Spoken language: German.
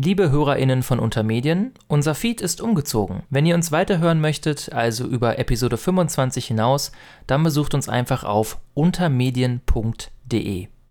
Liebe HörerInnen von Untermedien, unser Feed ist umgezogen. Wenn ihr uns weiterhören möchtet, also über Episode 25 hinaus, dann besucht uns einfach auf untermedien.de.